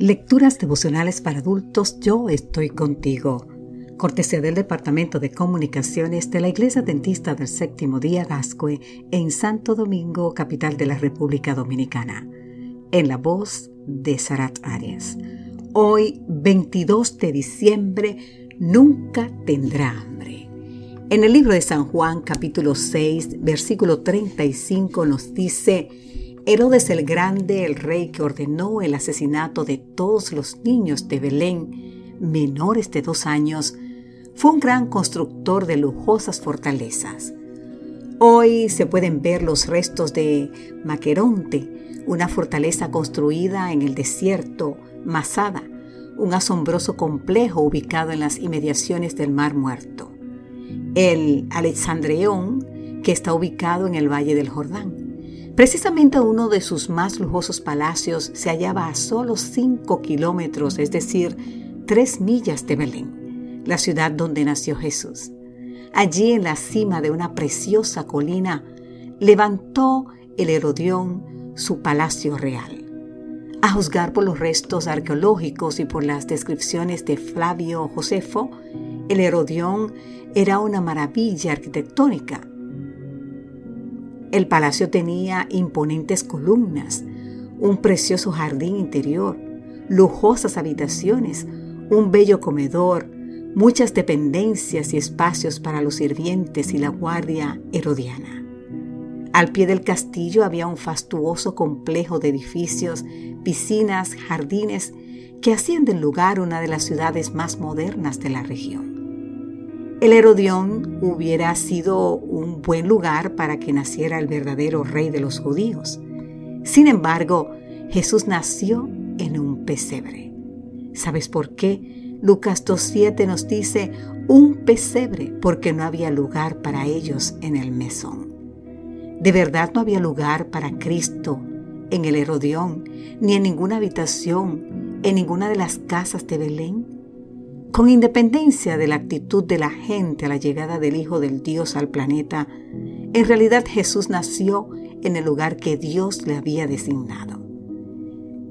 Lecturas devocionales para adultos, yo estoy contigo. Cortesía del Departamento de Comunicaciones de la Iglesia Dentista del Séptimo Día Gascue en Santo Domingo, capital de la República Dominicana. En la voz de Sarat Arias. Hoy, 22 de diciembre, nunca tendrá hambre. En el libro de San Juan, capítulo 6, versículo 35, nos dice, Herodes el Grande, el rey que ordenó el asesinato de todos los niños de Belén menores de dos años, fue un gran constructor de lujosas fortalezas. Hoy se pueden ver los restos de Maqueronte, una fortaleza construida en el desierto, Masada, un asombroso complejo ubicado en las inmediaciones del Mar Muerto. El Alexandreón, que está ubicado en el Valle del Jordán Precisamente uno de sus más lujosos palacios se hallaba a solo 5 kilómetros, es decir, 3 millas de Belén, la ciudad donde nació Jesús. Allí en la cima de una preciosa colina levantó el Herodión su palacio real. A juzgar por los restos arqueológicos y por las descripciones de Flavio Josefo, el Herodión era una maravilla arquitectónica el palacio tenía imponentes columnas, un precioso jardín interior, lujosas habitaciones, un bello comedor, muchas dependencias y espacios para los sirvientes y la guardia herodiana. Al pie del castillo había un fastuoso complejo de edificios, piscinas, jardines que hacían del lugar una de las ciudades más modernas de la región. El Herodión hubiera sido un buen lugar para que naciera el verdadero rey de los judíos. Sin embargo, Jesús nació en un pesebre. ¿Sabes por qué? Lucas 2.7 nos dice un pesebre porque no había lugar para ellos en el mesón. De verdad no había lugar para Cristo en el Herodión, ni en ninguna habitación, en ninguna de las casas de Belén. Con independencia de la actitud de la gente a la llegada del Hijo del Dios al planeta, en realidad Jesús nació en el lugar que Dios le había designado.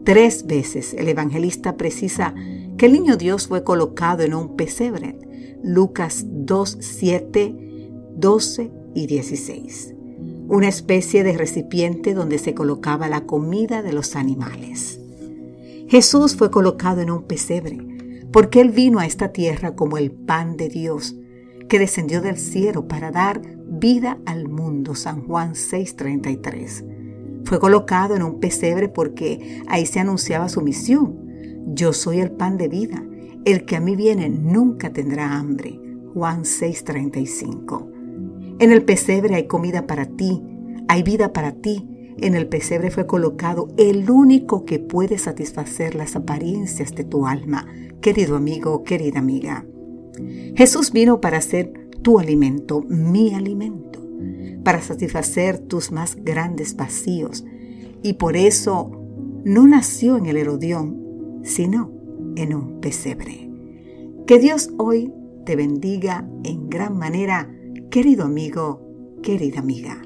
Tres veces el evangelista precisa que el niño Dios fue colocado en un pesebre. Lucas 2, 7, 12 y 16. Una especie de recipiente donde se colocaba la comida de los animales. Jesús fue colocado en un pesebre porque Él vino a esta tierra como el pan de Dios, que descendió del cielo para dar vida al mundo. San Juan 6:33. Fue colocado en un pesebre porque ahí se anunciaba su misión. Yo soy el pan de vida. El que a mí viene nunca tendrá hambre. Juan 6:35. En el pesebre hay comida para ti, hay vida para ti. En el pesebre fue colocado el único que puede satisfacer las apariencias de tu alma, querido amigo, querida amiga. Jesús vino para ser tu alimento, mi alimento, para satisfacer tus más grandes vacíos. Y por eso no nació en el Herodión, sino en un pesebre. Que Dios hoy te bendiga en gran manera, querido amigo, querida amiga.